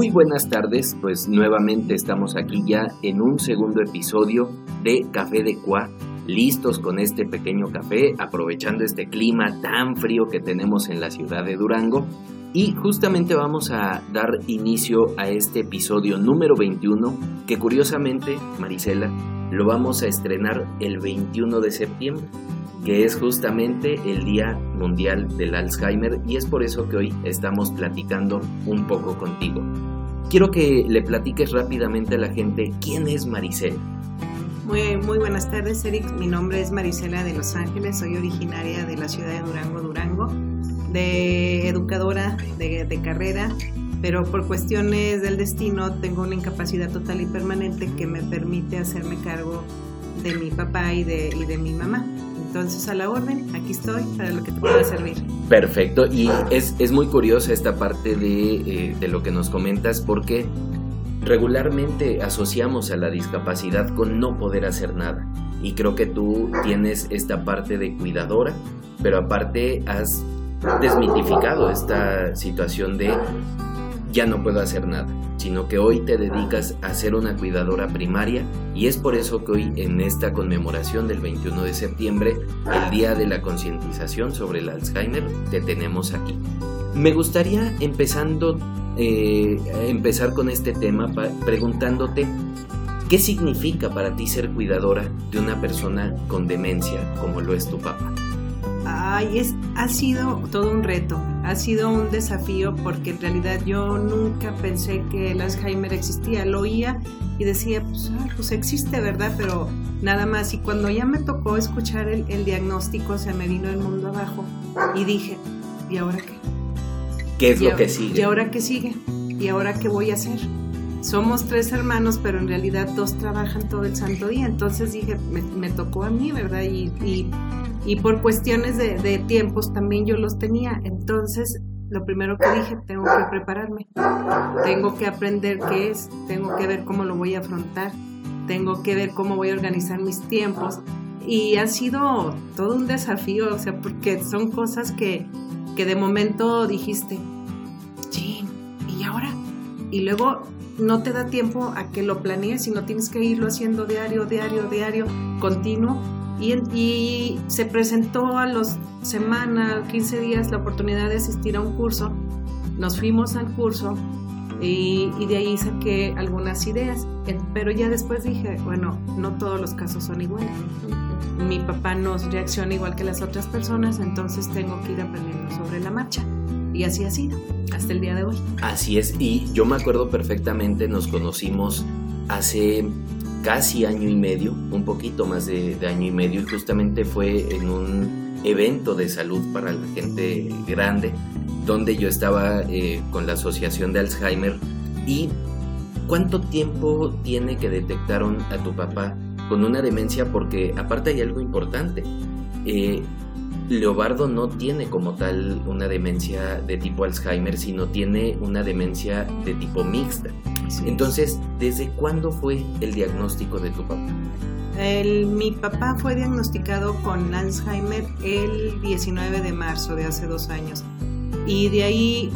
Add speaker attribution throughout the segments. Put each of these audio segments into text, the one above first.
Speaker 1: Muy buenas tardes, pues nuevamente estamos aquí ya en un segundo episodio de Café de Cuá, listos con este pequeño café, aprovechando este clima tan frío que tenemos en la ciudad de Durango. Y justamente vamos a dar inicio a este episodio número 21, que curiosamente, Marisela, lo vamos a estrenar el 21 de septiembre que es justamente el Día Mundial del Alzheimer y es por eso que hoy estamos platicando un poco contigo. Quiero que le platiques rápidamente a la gente quién es Maricela.
Speaker 2: Muy, muy buenas tardes, Eric. Mi nombre es Marisela de Los Ángeles, soy originaria de la ciudad de Durango, Durango, de educadora de, de carrera, pero por cuestiones del destino tengo una incapacidad total y permanente que me permite hacerme cargo de mi papá y de, y de mi mamá. Entonces, a la orden, aquí estoy para lo que te pueda servir.
Speaker 1: Perfecto, y es, es muy curiosa esta parte de, eh, de lo que nos comentas porque regularmente asociamos a la discapacidad con no poder hacer nada. Y creo que tú tienes esta parte de cuidadora, pero aparte has desmitificado esta situación de ya no puedo hacer nada, sino que hoy te dedicas a ser una cuidadora primaria y es por eso que hoy en esta conmemoración del 21 de septiembre, el Día de la Concientización sobre el Alzheimer, te tenemos aquí. Me gustaría empezando, eh, empezar con este tema preguntándote qué significa para ti ser cuidadora de una persona con demencia como lo es tu papá.
Speaker 2: Ay, es, ha sido todo un reto, ha sido un desafío porque en realidad yo nunca pensé que el Alzheimer existía, lo oía y decía, pues, ah, pues existe, ¿verdad? Pero nada más. Y cuando ya me tocó escuchar el, el, diagnóstico, se me vino el mundo abajo y dije, ¿y ahora qué?
Speaker 1: ¿Qué es lo que sigue?
Speaker 2: ¿Y ahora qué sigue? ¿Y ahora qué voy a hacer? Somos tres hermanos, pero en realidad dos trabajan todo el santo día. Entonces dije, me, me tocó a mí, ¿verdad? Y, y y por cuestiones de, tiempos también yo los tenía. Entonces, lo primero que dije, tengo que prepararme, tengo que aprender qué es, tengo que ver cómo lo voy a afrontar, tengo que ver cómo voy a organizar mis tiempos. Y ha sido todo un desafío, o sea, porque son cosas que, que de momento dijiste, sí, ¿y ahora? Y luego no te da tiempo a que lo planees, sino tienes que irlo haciendo diario, diario, diario, continuo y, se presentó a los semanas, 15 días la oportunidad de asistir a un curso. Nos fuimos al curso y, de ahí saqué algunas ideas. Pero ya después dije, bueno, no todos los casos son iguales. Mi papá no reacciona igual que las otras personas, entonces tengo que ir aprendiendo sobre la marcha. Y así ha sido, hasta el día de hoy.
Speaker 1: Así es, y yo me acuerdo perfectamente, nos conocimos hace casi año y medio, un poquito más de, año y medio, y justamente fue en un evento de salud para la gente grande, donde yo estaba eh, con la Asociación de Alzheimer. ¿Y cuánto tiempo tiene que detectaron a tu papá con una demencia? Porque aparte hay algo importante. Eh, Leobardo no tiene como tal una demencia de tipo Alzheimer, sino tiene una demencia de tipo mixta. Entonces, ¿desde cuándo fue el diagnóstico de tu papá?
Speaker 2: El, mi papá fue diagnosticado con Alzheimer el 19 de marzo de hace dos años. Y de ahí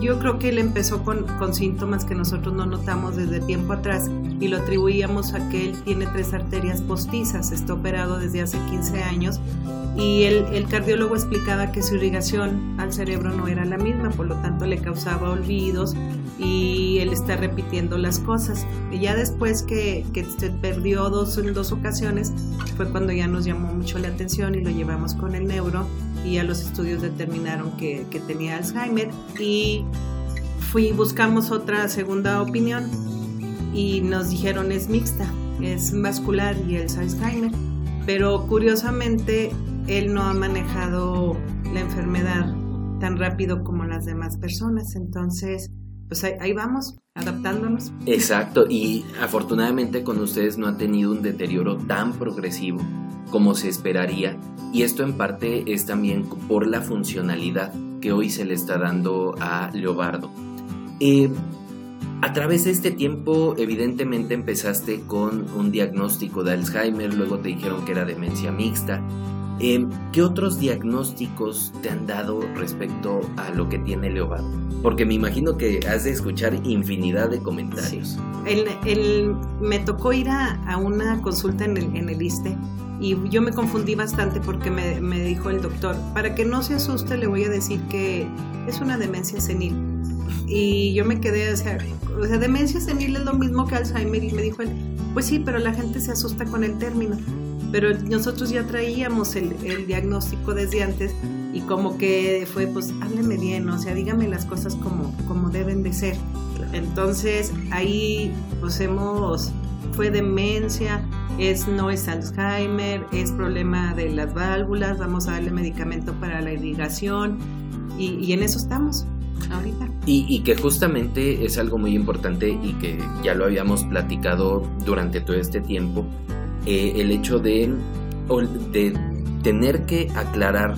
Speaker 2: yo creo que él empezó con, con, síntomas que nosotros no notamos desde tiempo atrás y lo atribuíamos a que él tiene tres arterias postizas, está operado desde hace 15 años y el, el, cardiólogo explicaba que su irrigación al cerebro no era la misma, por lo tanto le causaba olvidos y él está repitiendo las cosas. Y ya después que, que se perdió dos, en dos ocasiones fue cuando ya nos llamó mucho la atención y lo llevamos con el neuro y ya los estudios determinaron que, que tenía Alzheimer y fui, buscamos otra segunda opinión y nos dijeron es mixta, es vascular y el Alzheimer. Pero curiosamente él no ha manejado la enfermedad tan rápido como las demás personas. Entonces, pues ahí, vamos, adaptándonos.
Speaker 1: Exacto, y afortunadamente con ustedes no ha tenido un deterioro tan progresivo como se esperaría. Y esto en parte es también por la funcionalidad que hoy se le está dando a Leobardo. Eh, a través de este tiempo, evidentemente empezaste con un diagnóstico de Alzheimer, luego te dijeron que era demencia mixta. Em, ¿Qué otros diagnósticos te han dado respecto a lo que tiene Leobardo? Porque me imagino que has de escuchar infinidad de comentarios.
Speaker 2: El, me tocó ir a, una consulta en el, en ISTE y yo me confundí bastante porque me, me, dijo el doctor, para que no se asuste le voy a decir que es una demencia senil. Y yo me quedé, o sea, o sea, demencia senil es lo mismo que Alzheimer y me dijo él, pues sí, pero la gente se asusta con el término pero nosotros ya traíamos el, diagnóstico desde antes y como que fue, pues hábleme bien, o sea, dígame las cosas como, como deben de ser. Entonces ahí pues hemos, fue demencia, es, no es Alzheimer, es problema de las válvulas, vamos a darle medicamento para la irrigación y, y en eso estamos. Ahorita.
Speaker 1: Y, y, que justamente es algo muy importante y que ya lo habíamos platicado durante todo este tiempo, eh, el hecho de, de tener que aclarar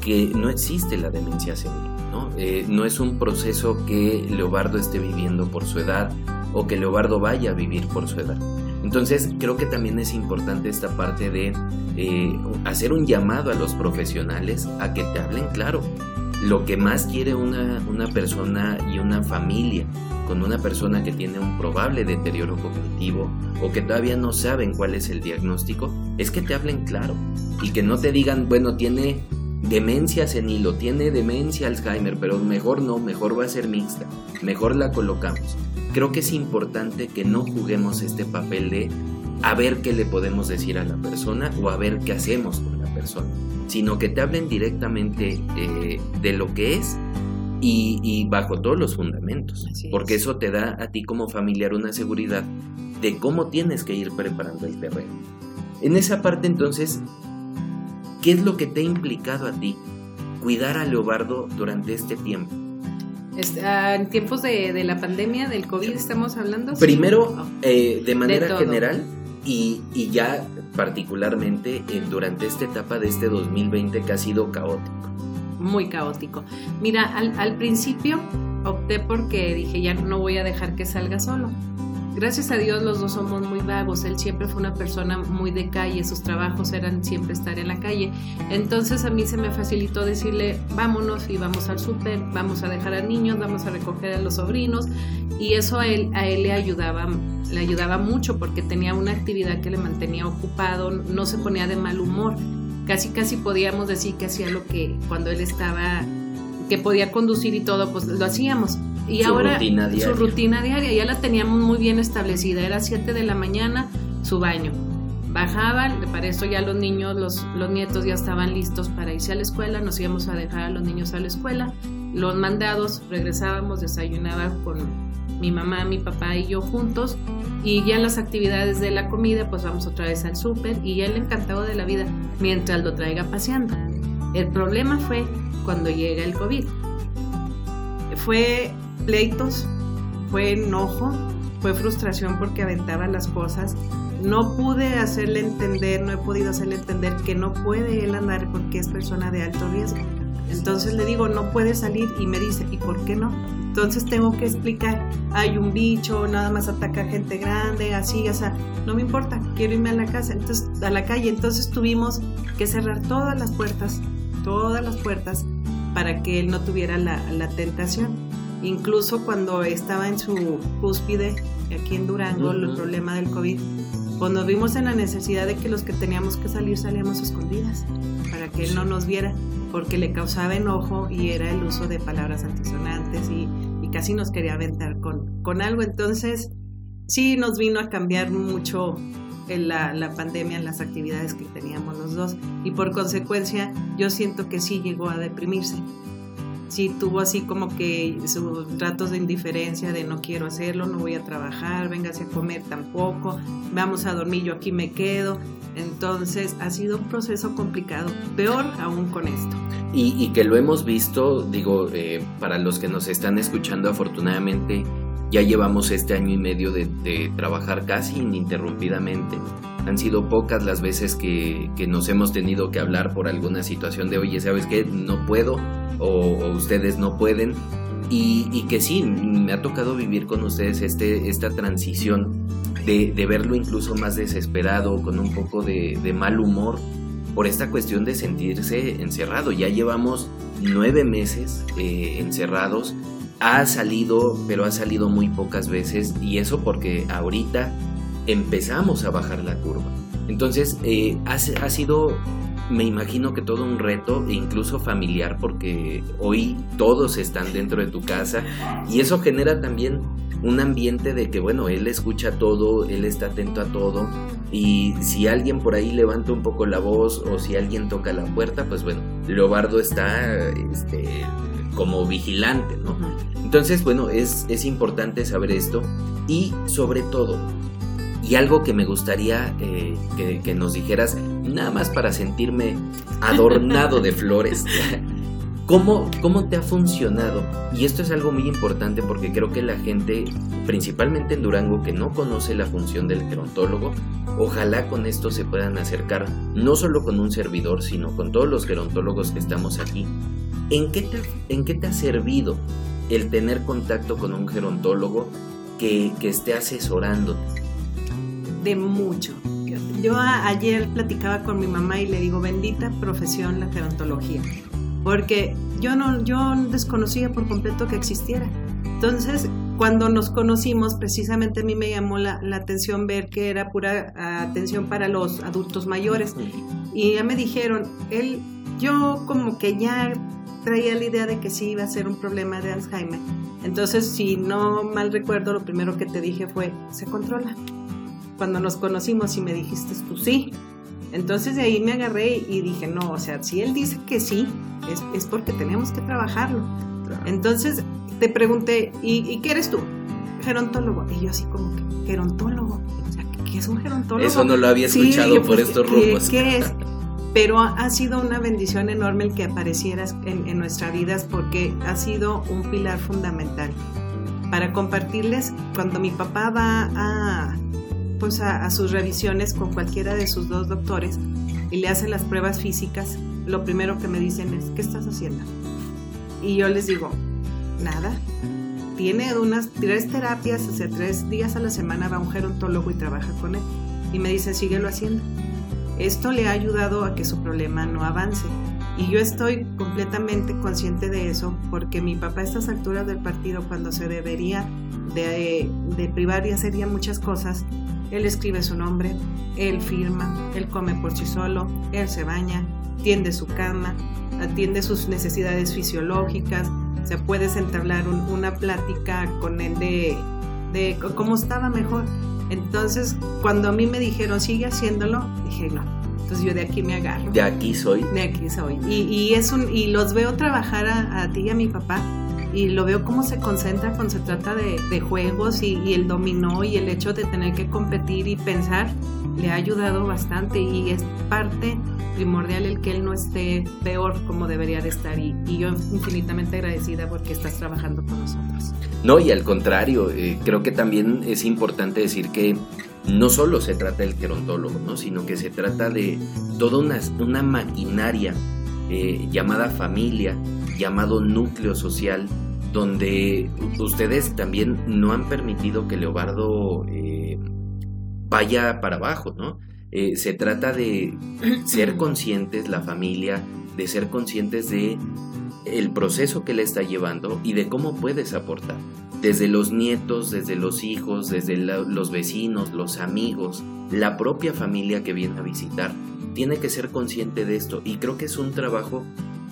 Speaker 1: que no existe la demencia senil. ¿no? Eh, no es un proceso que Leobardo esté viviendo por su edad o que Leobardo vaya a vivir por su edad. Entonces creo que también es importante esta parte de eh, hacer un llamado a los profesionales a que te hablen claro. Lo que más quiere una, una persona y una familia con una persona que tiene un probable deterioro cognitivo o que todavía no saben cuál es el diagnóstico, es que te hablen claro y que no te digan, bueno, tiene demencia senil o tiene demencia Alzheimer, pero mejor no, mejor va a ser mixta, mejor la colocamos. Creo que es importante que no juguemos este papel de a ver qué le podemos decir a la persona o a ver qué hacemos con la persona, sino que te hablen directamente eh, de lo que es y, bajo todos los fundamentos, porque eso te da a ti como familiar una seguridad de cómo tienes que ir preparando el terreno. En esa parte entonces, ¿qué es lo que te ha implicado a ti cuidar a Leobardo durante este tiempo?
Speaker 2: Ah, en tiempos de, la pandemia, del COVID, estamos hablando.
Speaker 1: Primero, eh, de manera general y, ya particularmente durante esta etapa de este 2020 que ha sido caótico
Speaker 2: muy caótico. Mira, al, principio opté porque dije, ya no voy a dejar que salga solo. Gracias a Dios los dos somos muy vagos. Él siempre fue una persona muy de calle, sus trabajos eran siempre estar en la calle. Entonces a mí se me facilitó decirle, vámonos y vamos al súper, vamos a dejar a niños, vamos a recoger a los sobrinos. Y eso a él, a él le ayudaba, le ayudaba mucho porque tenía una actividad que le mantenía ocupado, no se ponía de mal humor casi casi podíamos decir que hacía lo que cuando él estaba, que podía conducir y todo, pues lo hacíamos. Y ahora su rutina diaria ya la teníamos muy bien establecida, era 7 de la mañana su baño. Bajaba, para eso ya los niños, los, los nietos ya estaban listos para irse a la escuela, nos íbamos a dejar a los niños a la escuela, los mandados, regresábamos, desayunaba con mi mamá, mi papá y yo juntos. Y ya en las actividades de la comida, pues vamos otra vez al súper y él encantado de la vida mientras lo traiga paseando. El problema fue cuando llega el COVID. Fue pleitos, fue enojo, fue frustración porque aventaba las cosas. No pude hacerle entender, no he podido hacerle entender que no puede él andar porque es persona de alto riesgo. Entonces le digo, no puede salir y me dice, ¿y por qué no? Entonces tengo que explicar, hay un bicho, nada más ataca gente grande, así, o sea, no me importa, quiero irme a la casa, entonces a la calle, entonces tuvimos que cerrar todas las puertas, todas las puertas para que él no tuviera la, tentación. Incluso cuando estaba en su cúspide aquí en Durango, el problema del COVID, pues nos vimos en la necesidad de que los que teníamos que salir salíamos escondidas para que él no nos viera porque le causaba enojo y era el uso de palabras antisonantes y, casi nos quería aventar con, con algo. Entonces, sí nos vino a cambiar mucho en la, la, pandemia en las actividades que teníamos los dos y por consecuencia yo siento que sí llegó a deprimirse. Sí tuvo así como que sus ratos de indiferencia de no quiero hacerlo, no voy a trabajar, véngase a comer tampoco, vamos a dormir, yo aquí me quedo. Entonces ha sido un proceso complicado, peor aún con esto.
Speaker 1: Y, que lo hemos visto, digo, eh, para los que nos están escuchando afortunadamente, ya llevamos este año y medio de, trabajar casi ininterrumpidamente. Han sido pocas las veces que, nos hemos tenido que hablar por alguna situación de, oye, ¿sabes qué? No puedo o, ustedes no pueden. Y, que sí, me ha tocado vivir con ustedes este, esta transición de, verlo incluso más desesperado, con un poco de, mal humor, por esta cuestión de sentirse encerrado. Ya llevamos nueve meses eh, encerrados. Ha salido, pero ha salido muy pocas veces y eso porque ahorita empezamos a bajar la curva. Entonces eh, ha, ha sido me imagino que todo un reto, incluso familiar, porque hoy todos están dentro de tu casa y eso genera también un ambiente de que, bueno, él escucha todo, él está atento a todo y si alguien por ahí levanta un poco la voz o si alguien toca la puerta, pues bueno, Leobardo está este, como vigilante, ¿no? Entonces, bueno, es, es importante saber esto y sobre todo, y algo que me gustaría eh, que, nos dijeras, nada más para sentirme adornado de flores. ¿Cómo, ¿Cómo te ha funcionado? Y esto es algo muy importante porque creo que la gente, principalmente en Durango, que no conoce la función del gerontólogo, ojalá con esto se puedan acercar no solo con un servidor, sino con todos los gerontólogos que estamos aquí. ¿En qué te, en qué te ha servido el tener contacto con un gerontólogo que, que esté asesorándote?
Speaker 2: De mucho. Yo ayer platicaba con mi mamá y le digo, bendita profesión la gerontología, porque yo no, yo desconocía por completo que existiera. Entonces, cuando nos conocimos, precisamente a mí me llamó la, la, atención ver que era pura atención para los adultos mayores. Y ya me dijeron, él, yo como que ya traía la idea de que sí iba a ser un problema de Alzheimer. Entonces, si no mal recuerdo, lo primero que te dije fue, se controla cuando nos conocimos y me dijiste tú sí. Entonces de ahí me agarré y dije, no, o sea, si él dice que sí, es, porque tenemos que trabajarlo. Entonces te pregunté, ¿y, qué eres tú? Gerontólogo. Y yo así como que, gerontólogo. O sea, ¿qué es un gerontólogo?
Speaker 1: Eso no lo había escuchado por pues, estos rumbos.
Speaker 2: ¿Qué, es? Pero ha sido una bendición enorme el que aparecieras en, en nuestras vidas porque ha sido un pilar fundamental. Para compartirles, cuando mi papá va a pues a, sus revisiones con cualquiera de sus dos doctores y le hacen las pruebas físicas, lo primero que me dicen es, ¿qué estás haciendo? Y yo les digo, nada. Tiene unas tres terapias, hace tres días a la semana va a un gerontólogo y trabaja con él. Y me dice, síguelo haciendo. Esto le ha ayudado a que su problema no avance. Y yo estoy completamente consciente de eso porque mi papá a estas alturas del partido, cuando se debería de, de privar y hacer ya muchas cosas, él escribe su nombre, él firma, él come por sí solo, él se baña, tiende su cama, atiende sus necesidades fisiológicas, se puede entablar una plática con él de, de cómo estaba mejor. Entonces, cuando a mí me dijeron, sigue haciéndolo, dije, no. Entonces yo de aquí me agarro.
Speaker 1: De aquí soy.
Speaker 2: De aquí soy. Y, y es un, y los veo trabajar a, a ti y a mi papá y lo veo cómo se concentra cuando se trata de, juegos y, el dominó y el hecho de tener que competir y pensar le ha ayudado bastante y es parte primordial el que él no esté peor como debería de estar y, yo infinitamente agradecida porque estás trabajando con nosotros.
Speaker 1: No, y al contrario, eh, creo que también es importante decir que no solo se trata del gerontólogo, ¿no? sino que se trata de toda una, una maquinaria eh, llamada familia, llamado núcleo social, donde ustedes también no han permitido que Leobardo eh, vaya para abajo, ¿no? Eh, se trata de ser conscientes, la familia, de ser conscientes de el proceso que le está llevando y de cómo puedes aportar. Desde los nietos, desde los hijos, desde los vecinos, los amigos, la propia familia que viene a visitar, tiene que ser consciente de esto y creo que es un trabajo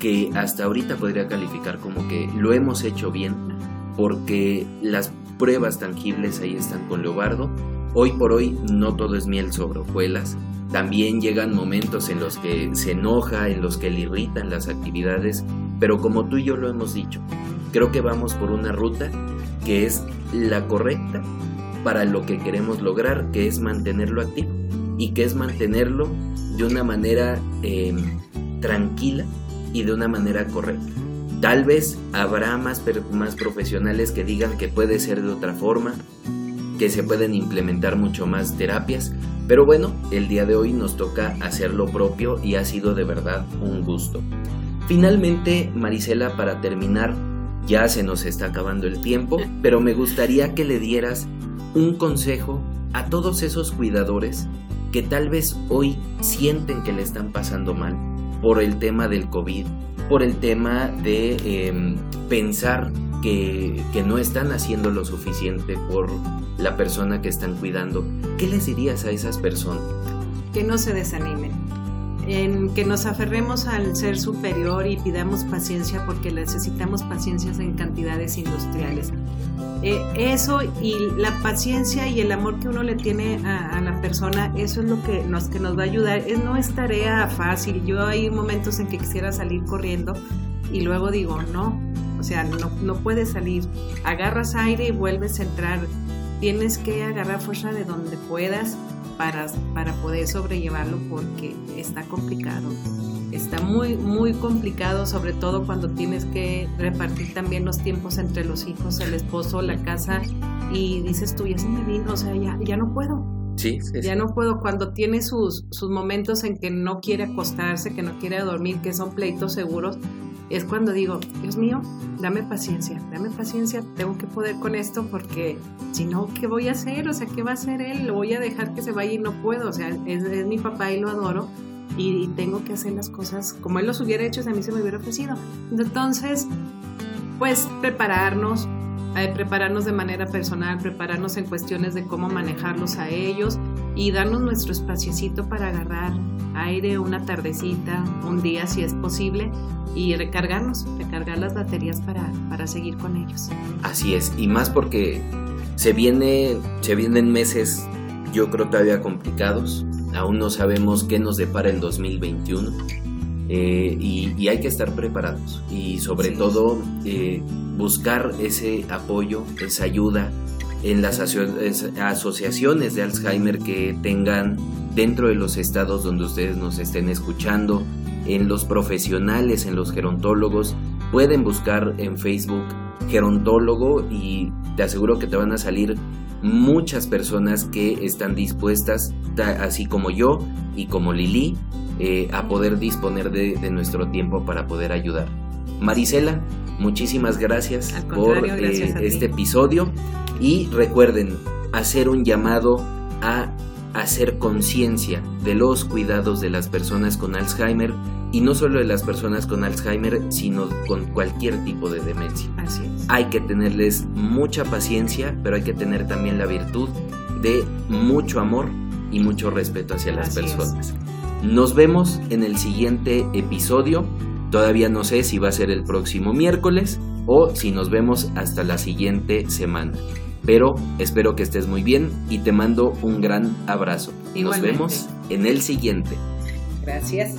Speaker 1: que hasta ahorita podría calificar como que lo hemos hecho bien porque las pruebas tangibles ahí están con Leobardo. Hoy por hoy no todo es miel sobre hojuelas. También llegan momentos en los que se enoja, en los que le irritan las actividades, pero como tú y yo lo hemos dicho, creo que vamos por una ruta que es la correcta para lo que queremos lograr, que es mantenerlo activo y que es mantenerlo de una manera eh, tranquila y de una manera correcta. Tal vez habrá más, más profesionales que digan que puede ser de otra forma, que se pueden implementar mucho más terapias, pero bueno, el día de hoy nos toca hacer lo propio y ha sido de verdad un gusto. Finalmente, Marisela, para terminar, ya se nos está acabando el tiempo, pero me gustaría que le dieras un consejo a todos esos cuidadores que tal vez hoy sienten que le están pasando mal por el tema del COVID, por el tema de em, pensar que, que, no están haciendo lo suficiente por la persona que están cuidando. ¿Qué les dirías a esas personas?
Speaker 2: Que no se desanimen, en que nos aferremos al ser superior y pidamos paciencia porque necesitamos paciencias en cantidades industriales. Eh, eso y la paciencia y el amor que uno le tiene a, la persona, eso es lo que nos, que nos va a ayudar. Es, no es tarea fácil. Yo hay momentos en que quisiera salir corriendo y luego digo, no, o sea, no, no puedes salir. Agarras aire y vuelves a entrar. Tienes que agarrar fuerza de donde puedas para, para poder sobrellevarlo porque está complicado. Está muy, muy complicado, sobre todo cuando tienes que repartir también los tiempos entre los hijos, el esposo, la casa, y dices tú, ya se me vino, o sea, ya, ya no puedo.
Speaker 1: Sí,
Speaker 2: Ya no puedo. Cuando tiene sus, sus momentos en que no quiere acostarse, que no quiere dormir, que son pleitos seguros, es cuando digo, Dios mío, dame paciencia, dame paciencia, tengo que poder con esto porque si no, ¿qué voy a hacer? O sea, ¿qué va a hacer él? Lo voy a dejar que se vaya y no puedo. O sea, es, mi papá y lo adoro, y, tengo que hacer las cosas como él los hubiera hecho si a mí se me hubiera ofrecido. Entonces, pues prepararnos, eh, prepararnos de manera personal, prepararnos en cuestiones de cómo manejarlos a ellos y darnos nuestro espaciecito para agarrar aire una tardecita, un día si es posible y recargarnos, recargar las baterías para, para seguir con ellos.
Speaker 1: Así es, y más porque se viene, se vienen meses yo creo todavía complicados, aún no sabemos qué nos depara el 2021 eh, y, hay que estar preparados. Y sobre todo eh, buscar ese apoyo, esa ayuda en las asociaciones de Alzheimer que tengan dentro de los estados donde ustedes nos estén escuchando, en los profesionales, en los gerontólogos, pueden buscar en Facebook gerontólogo y te aseguro que te van a salir muchas personas que están dispuestas, así como yo y como Lili, eh, a poder disponer de, nuestro tiempo para poder ayudar. Marisela, muchísimas gracias por eh, este episodio y recuerden hacer un llamado a hacer conciencia de los cuidados de las personas con Alzheimer y no solo de las personas con Alzheimer, sino con cualquier tipo de demencia.
Speaker 2: Así es.
Speaker 1: Hay que tenerles mucha paciencia, pero hay que tener también la virtud de mucho amor y mucho respeto hacia las personas. Nos vemos en el siguiente episodio. Todavía no sé si va a ser el próximo miércoles o si nos vemos hasta la siguiente semana. Pero espero que estés muy bien y te mando un gran abrazo. Nos vemos en el siguiente.
Speaker 2: Gracias.